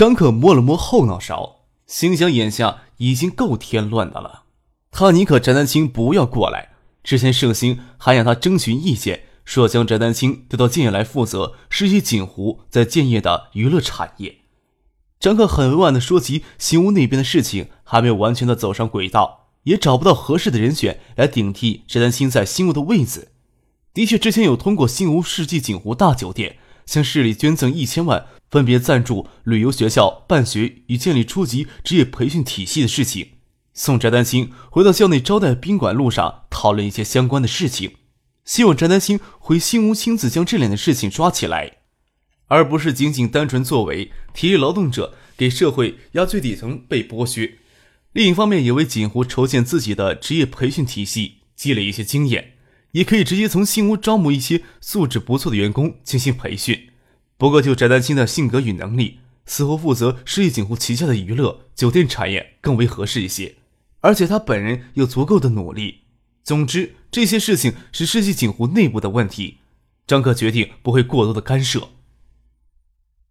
张可摸了摸后脑勺，心想：眼下已经够添乱的了。他宁可翟丹青不要过来。之前盛兴还让他征询意见，说将翟丹青调到建业来负责实习锦湖在建业的娱乐产业。张可很委婉的说及新屋那边的事情还没有完全的走上轨道，也找不到合适的人选来顶替翟丹青在新屋的位子。的确，之前有通过新屋世纪锦湖大酒店向市里捐赠一千万。分别赞助旅游学校办学与建立初级职业培训体系的事情。送翟丹青回到校内招待宾馆路上，讨论一些相关的事情，希望翟丹青回新屋亲自将这两件事情抓起来，而不是仅仅单纯作为体力劳动者给社会压最底层被剥削。另一方面，也为锦湖筹建自己的职业培训体系积累一些经验，也可以直接从新屋招募一些素质不错的员工进行培训。不过，就翟丹青的性格与能力，似乎负责世纪锦湖旗下的娱乐酒店产业更为合适一些。而且他本人有足够的努力。总之，这些事情是世纪锦湖内部的问题，张克决定不会过多的干涉。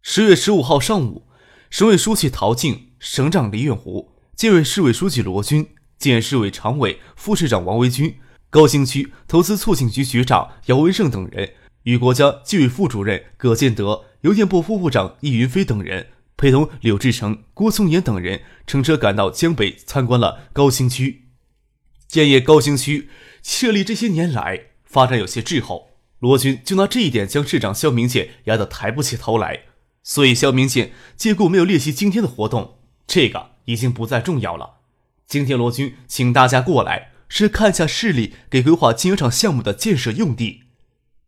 十月十五号上午，省委书记陶静、省长李远湖、建委市委书记罗军、建市委常委、副市长王维军、高新区投资促进局局长姚文胜等人。与国家纪委副主任葛建德、邮电部副部长易云飞等人，陪同柳志成、郭松岩等人乘车赶到江北，参观了高新区。建业高新区设立这些年来发展有些滞后，罗军就拿这一点将市长肖明建压得抬不起头来。所以肖明建借故没有列席今天的活动，这个已经不再重要了。今天罗军请大家过来，是看下市里给规划金圆厂项目的建设用地。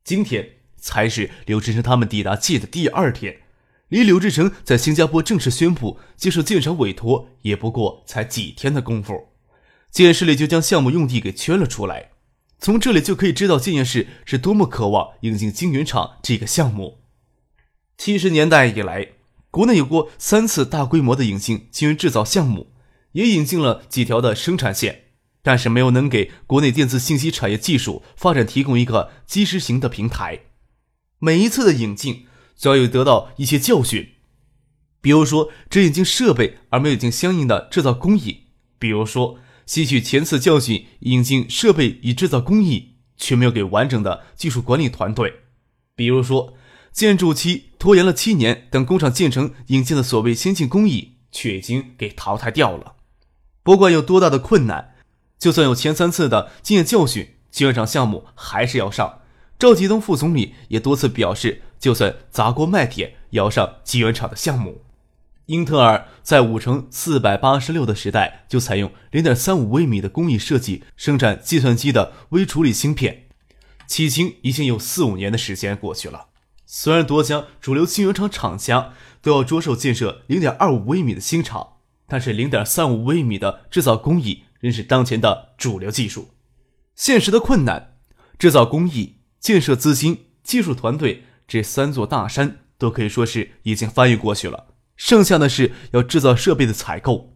今天才是刘志成他们抵达界的第二天，离刘志成在新加坡正式宣布接受建厂委托也不过才几天的功夫，建市里就将项目用地给圈了出来。从这里就可以知道建业市是多么渴望引进晶圆厂这个项目。七十年代以来，国内有过三次大规模的引进晶圆制造项目，也引进了几条的生产线。但是没有能给国内电子信息产业技术发展提供一个基石型的平台。每一次的引进，都要有得到一些教训，比如说只引进设备而没有进相应的制造工艺；比如说吸取前次教训，引进设备与制造工艺，却没有给完整的技术管理团队；比如说建筑期拖延了七年，等工厂建成引进的所谓先进工艺，却已经给淘汰掉了。不管有多大的困难。就算有前三次的经验教训，晶圆厂项目还是要上。赵继东副总理也多次表示，就算砸锅卖铁也要上晶圆厂的项目。英特尔在五乘四百八十六的时代就采用零点三五微米的工艺设计生产计算机的微处理芯片，迄今已经有四五年的时间过去了。虽然多家主流晶圆厂厂家都要着手建设零点二五微米的新厂，但是零点三五微米的制造工艺。仍是当前的主流技术。现实的困难，制造工艺、建设资金、技术团队这三座大山都可以说是已经翻越过去了。剩下的是要制造设备的采购。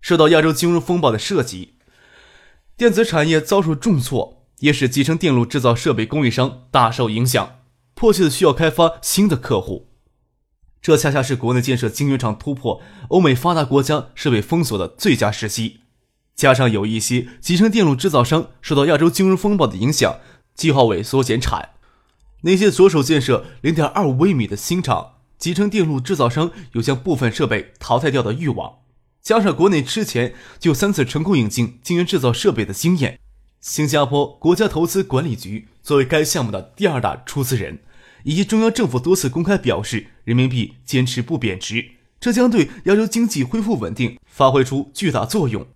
受到亚洲金融风暴的涉及，电子产业遭受重挫，也使集成电路制造设备供应商大受影响，迫切的需要开发新的客户。这恰恰是国内建设晶圆厂突破欧美发达国家设备封锁的最佳时机。加上有一些集成电路制造商受到亚洲金融风暴的影响，计划萎缩减产。那些着手建设零点二五微米的新厂，集成电路制造商有将部分设备淘汰掉的欲望。加上国内之前就三次成功引进晶圆制造设备的经验，新加坡国家投资管理局作为该项目的第二大出资人，以及中央政府多次公开表示人民币坚持不贬值，这将对亚洲经济恢复稳定发挥出巨大作用。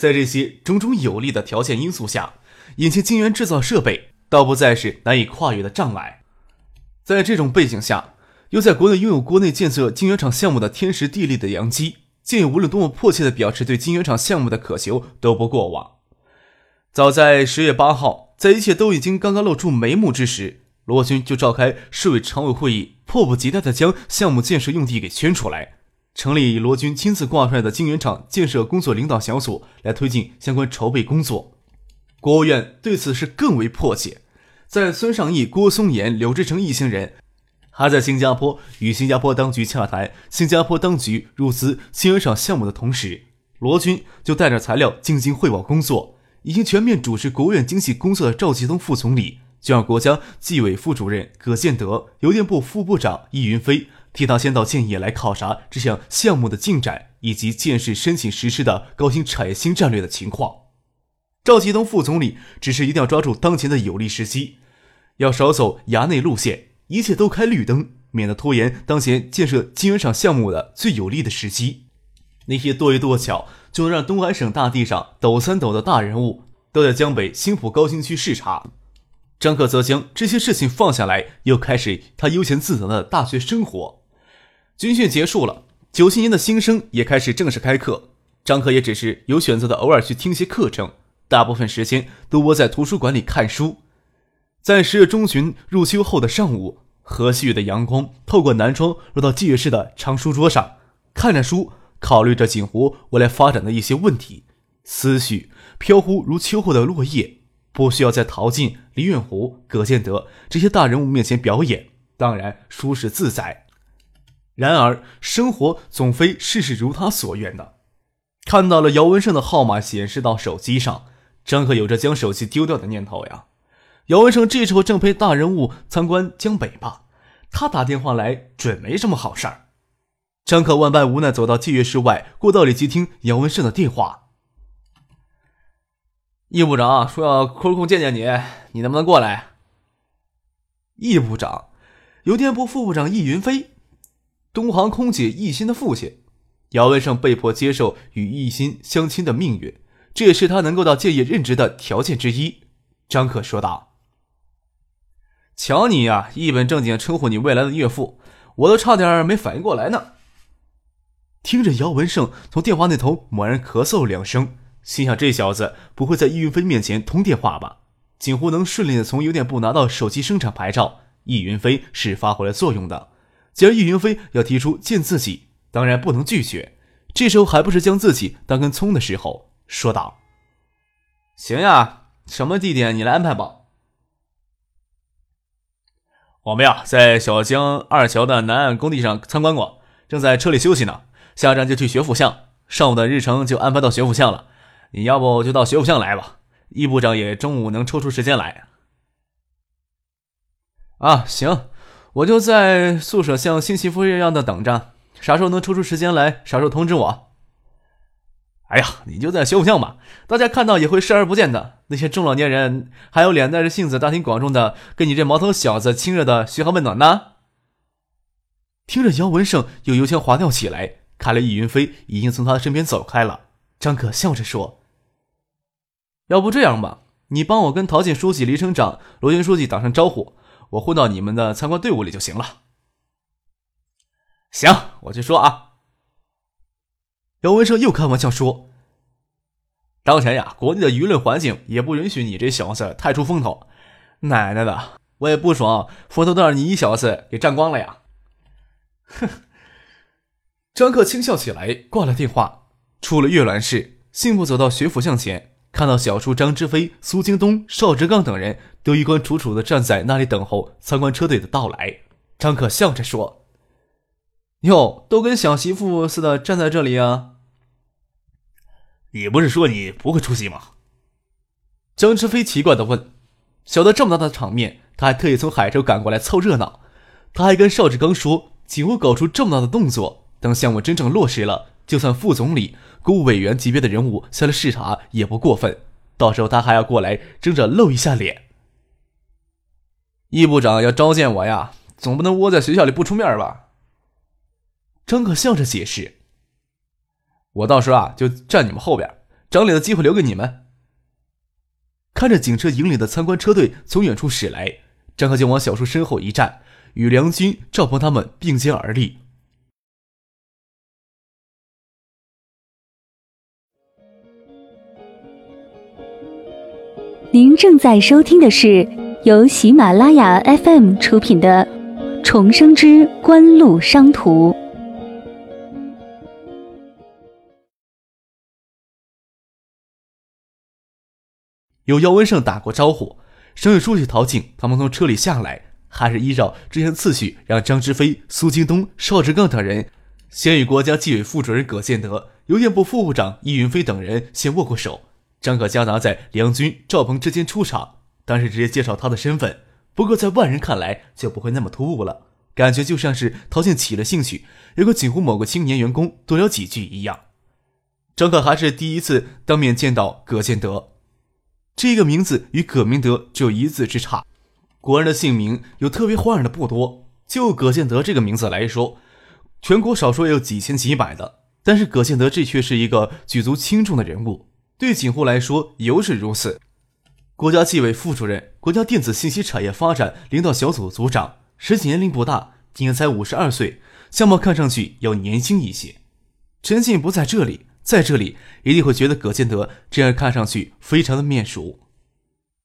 在这些种种有利的条件因素下，引进晶圆制造设备倒不再是难以跨越的障碍。在这种背景下，又在国内拥有国内建设晶圆厂项目的天时地利的良机，建业无论多么迫切的表示对金圆厂项目的渴求都不过往。早在十月八号，在一切都已经刚刚露出眉目之时，罗军就召开市委常委会议，迫不及待的将项目建设用地给圈出来，成立以罗军亲自挂帅的金圆厂建设工作领导小组来推进相关筹备工作。国务院对此是更为迫切，在孙尚义、郭松岩、柳志成一行人。还在新加坡与新加坡当局洽谈新加坡当局入资新源厂项目的同时，罗军就带着材料进京汇报工作。已经全面主持国务院经济工作的赵其东副总理，就让国家纪委副主任葛建德、邮电部副部长易云飞替他先到建业来考察这项项目的进展以及建设申请实施的高新产业新战略的情况。赵其东副总理只是一定要抓住当前的有利时机，要少走衙内路线。一切都开绿灯，免得拖延当前建设金圆厂项目的最有利的时机。那些多一多巧就能让东海省大地上抖三抖的大人物，都在江北新浦高新区视察。张克则将这些事情放下来，又开始他悠闲自得的大学生活。军训结束了，九七年的新生也开始正式开课。张可也只是有选择的偶尔去听些课程，大部分时间都窝在图书馆里看书。在十月中旬入秋后的上午，和煦的阳光透过南窗落到季月室的长书桌上，看着书，考虑着锦湖未来发展的一些问题，思绪飘忽如秋后的落叶。不需要在陶静、李远湖、葛建德这些大人物面前表演，当然舒适自在。然而，生活总非事事如他所愿的。看到了姚文胜的号码显示到手机上，张可有着将手机丢掉的念头呀。姚文胜这时候正陪大人物参观江北吧，他打电话来准没什么好事儿。张可万般无奈，走到妓院室外过道里接听姚文胜的电话。易部长说要抽空见见你，你能不能过来？易部长，邮电部副部长易云飞，东航空姐一心的父亲。姚文胜被迫接受与一心相亲的命运，这也是他能够到建业任职的条件之一。张可说道。瞧你呀，一本正经称呼你未来的岳父，我都差点没反应过来呢。听着姚文胜从电话那头猛然咳嗽两声，心想这小子不会在易云飞面前通电话吧？几乎能顺利的从邮电部拿到手机生产牌照，易云飞是发挥了作用的。既然易云飞要提出见自己，当然不能拒绝。这时候还不是将自己当根葱的时候，说道：“行呀，什么地点你来安排吧。”我们呀，在小江二桥的南岸工地上参观过，正在车里休息呢。下站就去学府巷，上午的日程就安排到学府巷了。你要不就到学府巷来吧？易部长也中午能抽出时间来。啊，行，我就在宿舍像新媳妇一样的等着，啥时候能抽出时间来，啥时候通知我。哎呀，你就在学府巷吧，大家看到也会视而不见的。那些中老年人还有脸带着性子大庭广众的跟你这毛头小子亲热的嘘寒问暖呢。听着，姚文胜又油腔滑调起来，看来易云飞已经从他身边走开了。张可笑着说：“要不这样吧，你帮我跟陶建书记、李省长、罗军书记打声招呼，我混到你们的参观队伍里就行了。”行，我去说啊。姚文胜又开玩笑说：“当前呀，国内的舆论环境也不允许你这小子太出风头。奶奶的，我也不爽，风头都让你一小子给占光了呀！”哼。张克轻笑起来，挂了电话，出了阅览室，信步走到学府巷前，看到小叔张之飞、苏京东、邵志刚等人都衣冠楚楚的站在那里等候参观车队的到来。张可笑着说。哟，都跟小媳妇似的站在这里啊！你不是说你不会出席吗？张志飞奇怪的问。晓得这么大的场面，他还特意从海州赶过来凑热闹。他还跟邵志刚说，锦湖搞出这么大的动作，等项目真正落实了，就算副总理、国务委员级别的人物下来视察也不过分。到时候他还要过来争着露一下脸。易部长要召见我呀，总不能窝在学校里不出面吧？张可笑着解释：“我到时候啊，就站你们后边，长脸的机会留给你们。”看着警车引领的参观车队从远处驶来，张可就往小叔身后一站，与梁军、赵鹏他们并肩而立。您正在收听的是由喜马拉雅 FM 出品的《重生之官路商途》。有姚文胜打过招呼，省委书记陶静他们从车里下来，还是依照之前次序，让张之飞、苏京东、邵志刚等人先与国家纪委副主任葛建德、邮电部副部长易云飞等人先握过手。张可夹杂在梁军、赵鹏之间出场，当时直接介绍他的身份。不过在外人看来就不会那么突兀了，感觉就像是陶静起了兴趣，有个几乎某个青年员工多聊几句一样。张可还是第一次当面见到葛建德，这个名字与葛明德只有一字之差。国人的姓名有特别花样的不多，就葛建德这个名字来说，全国少说也有几千几百的，但是葛建德这却是一个举足轻重的人物。对锦湖来说尤是如此。国家纪委副主任、国家电子信息产业发展领导小组组长，实际年龄不大，今年才五十二岁，相貌看上去要年轻一些。陈信不在这里，在这里一定会觉得葛建德这样看上去非常的面熟。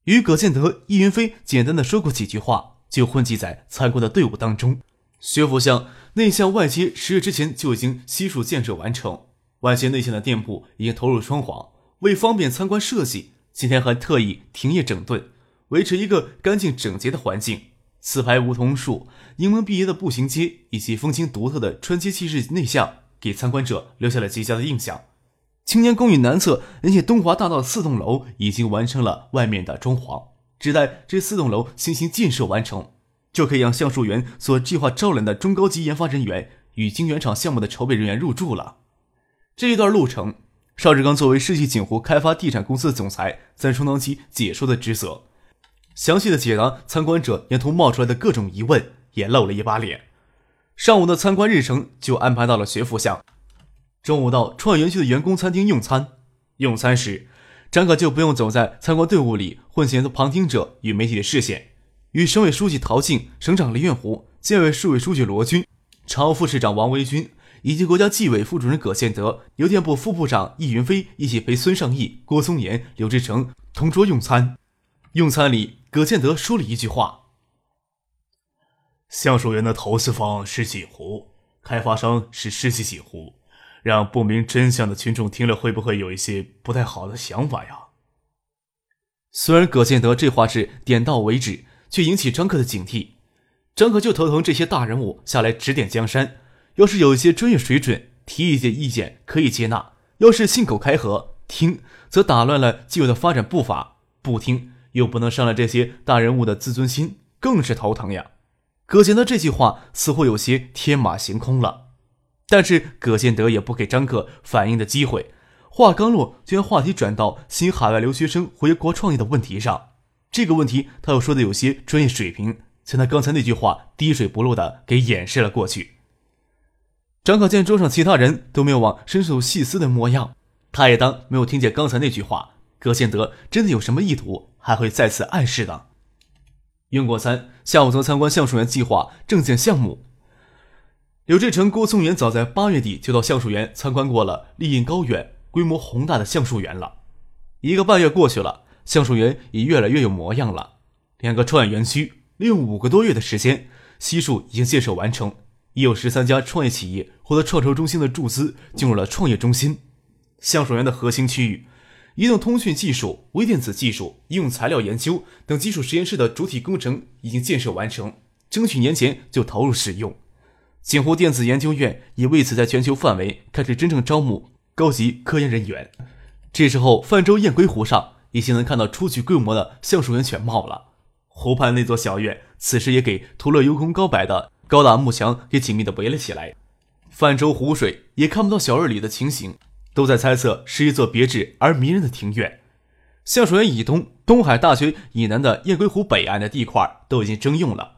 与葛建德、易云飞简单的说过几句话，就混迹在参观的队伍当中。学府巷内巷外街十月之前就已经悉数建设完成，外街内巷的店铺已经投入装潢。为方便参观设计，今天还特意停业整顿，维持一个干净整洁的环境。四排梧桐树、柠檬碧叶的步行街以及风情独特的川街气质内巷，给参观者留下了极佳的印象。青年公寓南侧连接东华大道的四栋楼已经完成了外面的装潢，只待这四栋楼新型建设完成，就可以让橡树园所计划招揽的中高级研发人员与晶圆厂项目的筹备人员入住了。这一段路程。邵志刚作为世纪锦湖开发地产公司的总裁，在充当起解说的职责，详细的解答参观者沿途冒出来的各种疑问，也露了一把脸。上午的参观日程就安排到了学府巷，中午到创业园区的员工餐厅用餐。用餐时，张可就不用走在参观队伍里，混淆旁听者与媒体的视线，与省委书记陶静、省长李远湖、建委市委书记罗军、常务副市长王维军。以及国家纪委副主任葛建德、邮电部副部长易云飞一起陪孙尚义、郭松岩、刘志成同桌用餐。用餐里，葛建德说了一句话：“橡树园的投资方是锦湖，开发商是世纪锦湖，让不明真相的群众听了会不会有一些不太好的想法呀？”虽然葛建德这话是点到为止，却引起张克的警惕。张克就头疼这些大人物下来指点江山。要是有一些专业水准，提一些意见可以接纳；要是信口开河，听则打乱了既有的发展步伐；不听又不能伤了这些大人物的自尊心，更是头疼呀。葛建德这句话似乎有些天马行空了，但是葛建德也不给张克反应的机会，话刚落，就将话题转到新海外留学生回国创业的问题上。这个问题他又说的有些专业水平，将他刚才那句话滴水不漏的给掩饰了过去。张可见桌上其他人都没有往深处细思的模样，他也当没有听见刚才那句话。葛建德真的有什么意图，还会再次暗示的。用过餐，下午则参观橡树园计划证件项目。柳志成、郭松元早在八月底就到橡树园参观过了，立印高远、规模宏大的橡树园了。一个半月过去了，橡树园已越来越有模样了。两个创业园区利用五个多月的时间，悉数已经建设完成。已有十三家创业企业获得创投中心的注资，进入了创业中心。橡树园的核心区域，移动通讯技术、微电子技术、应用材料研究等基础实验室的主体工程已经建设完成，争取年前就投入使用。锦湖电子研究院也为此在全球范围开始真正招募高级科研人员。这时候，泛舟雁归湖上已经能看到初具规模的橡树园全貌了。湖畔那座小院，此时也给图乐游空高柏的。高大木墙也紧密地围了起来，泛舟湖水也看不到小院里的情形，都在猜测是一座别致而迷人的庭院。橡树园以东、东海大学以南的雁归湖北岸的地块都已经征用了。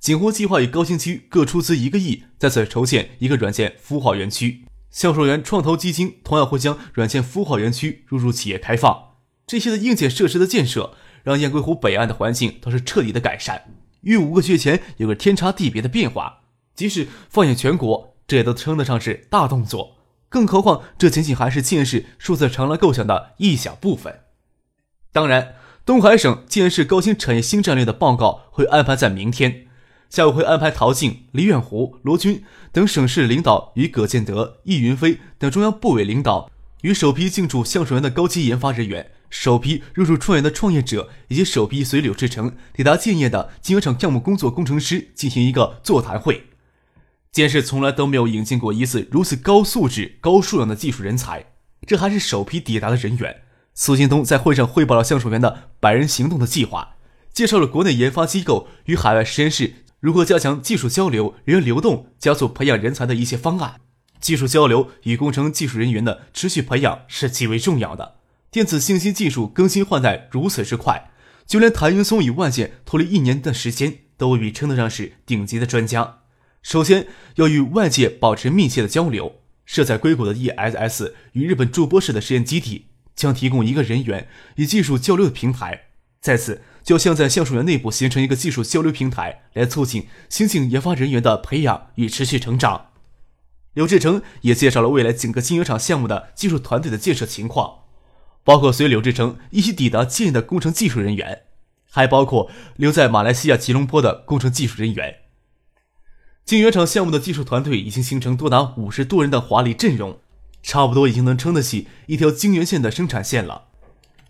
锦湖计划与高新区各出资一个亿，在此筹建一个软件孵化园区。橡树园创投基金同样会将软件孵化园区入驻企业开放。这些的硬件设施的建设，让雁归湖北岸的环境都是彻底的改善。与五个月前有个天差地别的变化，即使放眼全国，这也都称得上是大动作。更何况，这仅仅还是建设数字长廊构想的一小部分。当然，东海省建设高新产业新战略的报告会安排在明天下午，会安排陶静、李远湖、罗军等省市领导与葛建德、易云飞等中央部委领导与首批进驻橡树园的高级研发人员、首批入驻创园的创业者以及首批随柳志成抵达建业的晶圆厂项目工作工程师进行一个座谈会。建设从来都没有引进过一次如此高素质、高数量的技术人才，这还是首批抵达的人员。苏新东在会上汇报了橡树园的百人行动的计划，介绍了国内研发机构与海外实验室如何加强技术交流、人员流动、加速培养人才的一些方案。技术交流与工程技术人员的持续培养是极为重要的。电子信息技术更新换代如此之快，就连谭云松与万界脱离一年的时间，都未必称得上是顶级的专家。首先要与外界保持密切的交流。设在硅谷的 ESS 与日本筑波市的实验基地将提供一个人员与技术交流的平台。再次，就像在橡树园内部形成一个技术交流平台，来促进新进研发人员的培养与持续成长。刘志成也介绍了未来整个晶圆厂项目的技术团队的建设情况，包括随刘志成一起抵达建业的工程技术人员，还包括留在马来西亚吉隆坡的工程技术人员。晶圆厂项目的技术团队已经形成多达五十多人的华丽阵容，差不多已经能撑得起一条晶圆线的生产线了。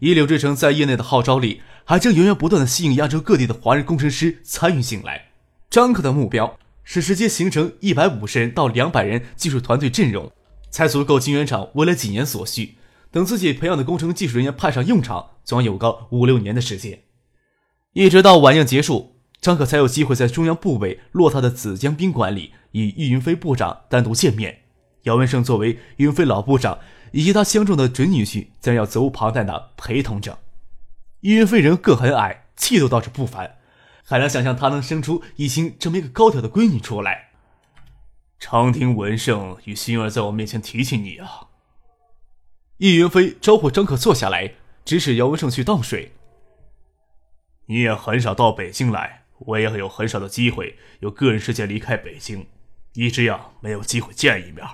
以柳志成在业内的号召力，还将源源不断的吸引亚洲各地的华人工程师参与进来。张克的目标是直接形成一百五十人到两百人技术团队阵容，才足够晶圆厂未来几年所需。等自己培养的工程技术人员派上用场，将有个五六年的时间。一直到晚宴结束。张可才有机会在中央部委落榻的紫江宾馆里与易云飞部长单独见面。姚文胜作为云飞老部长以及他相中的准女婿，自然要责无旁贷的陪同着。易云飞人个很矮，气度倒是不凡，很难想象他能生出一心这么一个高挑的闺女出来。常听文胜与心儿在我面前提起你啊。易云飞招呼张可坐下来，指使姚文胜去倒水。你也很少到北京来。我也有很少的机会有个人时间离开北京，一直呀没有机会见一面。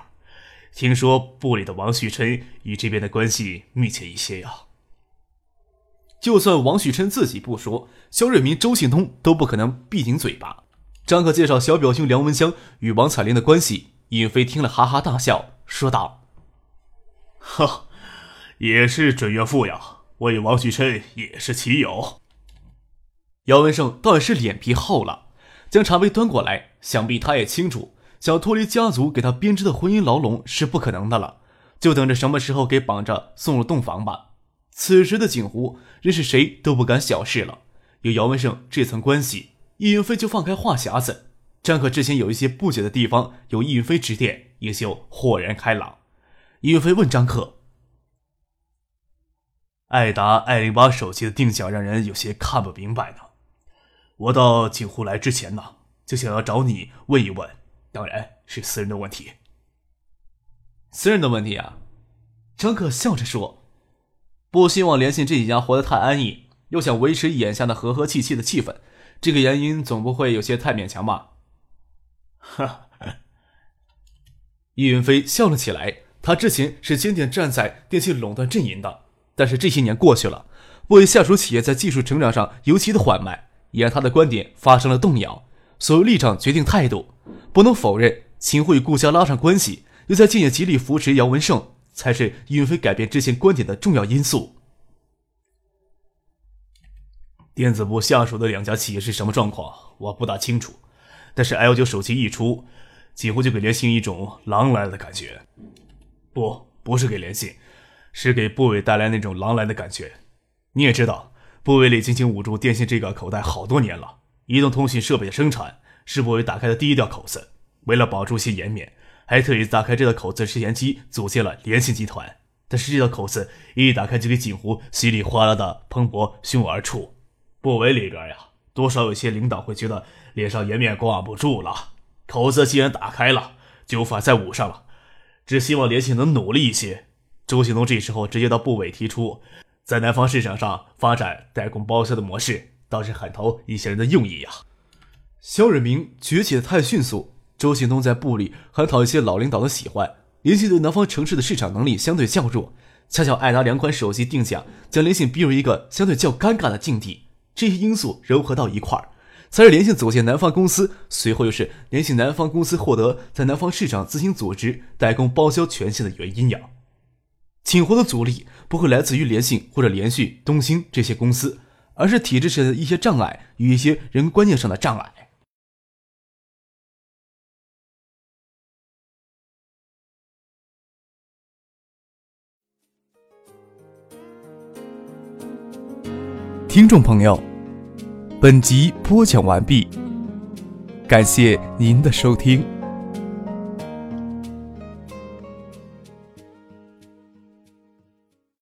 听说部里的王旭琛与这边的关系密切一些呀。就算王旭琛自己不说，肖瑞明、周庆通都不可能闭紧嘴巴。张可介绍小表兄梁文香与王彩玲的关系，尹飞听了哈哈大笑，说道：“ 哈，也是准岳父呀，我与王旭琛也是棋友。”姚文胜倒也是脸皮厚了，将茶杯端过来。想必他也清楚，想脱离家族给他编织的婚姻牢笼是不可能的了，就等着什么时候给绑着送入洞房吧。此时的景湖，任是谁都不敢小视了。有姚文胜这层关系，易云飞就放开话匣子。张可之前有一些不解的地方，有易云飞指点，也就豁然开朗。易云飞问张可：“爱达爱零八手机的定向让人有些看不明白呢。”我到锦湖来之前呢，就想要找你问一问，当然是私人的问题。私人的问题啊，张可笑着说：“不希望联信这几家活得太安逸，又想维持眼下的和和气气的气氛，这个原因总不会有些太勉强吧？”哈，易云飞笑了起来。他之前是坚定站在电信垄断阵营的，但是这些年过去了，部为下属企业在技术成长上尤其的缓慢。也让他的观点发生了动摇，所谓立场决定态度，不能否认，秦桧与顾家拉上关系，又在建业极力扶持姚文胜，才是允飞改变之前观点的重要因素。电子部下属的两家企业是什么状况，我不大清楚，但是 L 九手机一出，几乎就给联信一种狼来了的感觉。不，不是给联信，是给部委带来那种狼来的感觉。你也知道。部委里精心捂住电信这个口袋好多年了。移动通信设备的生产是部委打开的第一道口子，为了保住些颜面，还特意打开这道口子之前机，组建了联信集团。但是这道口子一打开，就给锦湖稀里哗啦的喷薄汹涌而出。部委里边呀，多少有些领导会觉得脸上颜面挂不住了。口子既然打开了，就无法再捂上了。只希望联信能努力一些。周兴东这时候直接到部委提出。在南方市场上发展代工包销的模式，倒是很投一些人的用意呀。肖瑞明崛起的太迅速，周信东在部里还讨一些老领导的喜欢。联系对南方城市的市场能力相对较弱，恰巧爱拿两款手机定价，将联信逼入一个相对较尴尬的境地。这些因素糅合到一块儿，才是联信走进南方公司，随后又是联信南方公司获得在南方市场自行组织代工包销权限的原因呀。请活的阻力不会来自于联信或者联讯、东兴这些公司，而是体制上的一些障碍与一些人观念上的障碍。听众朋友，本集播讲完毕，感谢您的收听。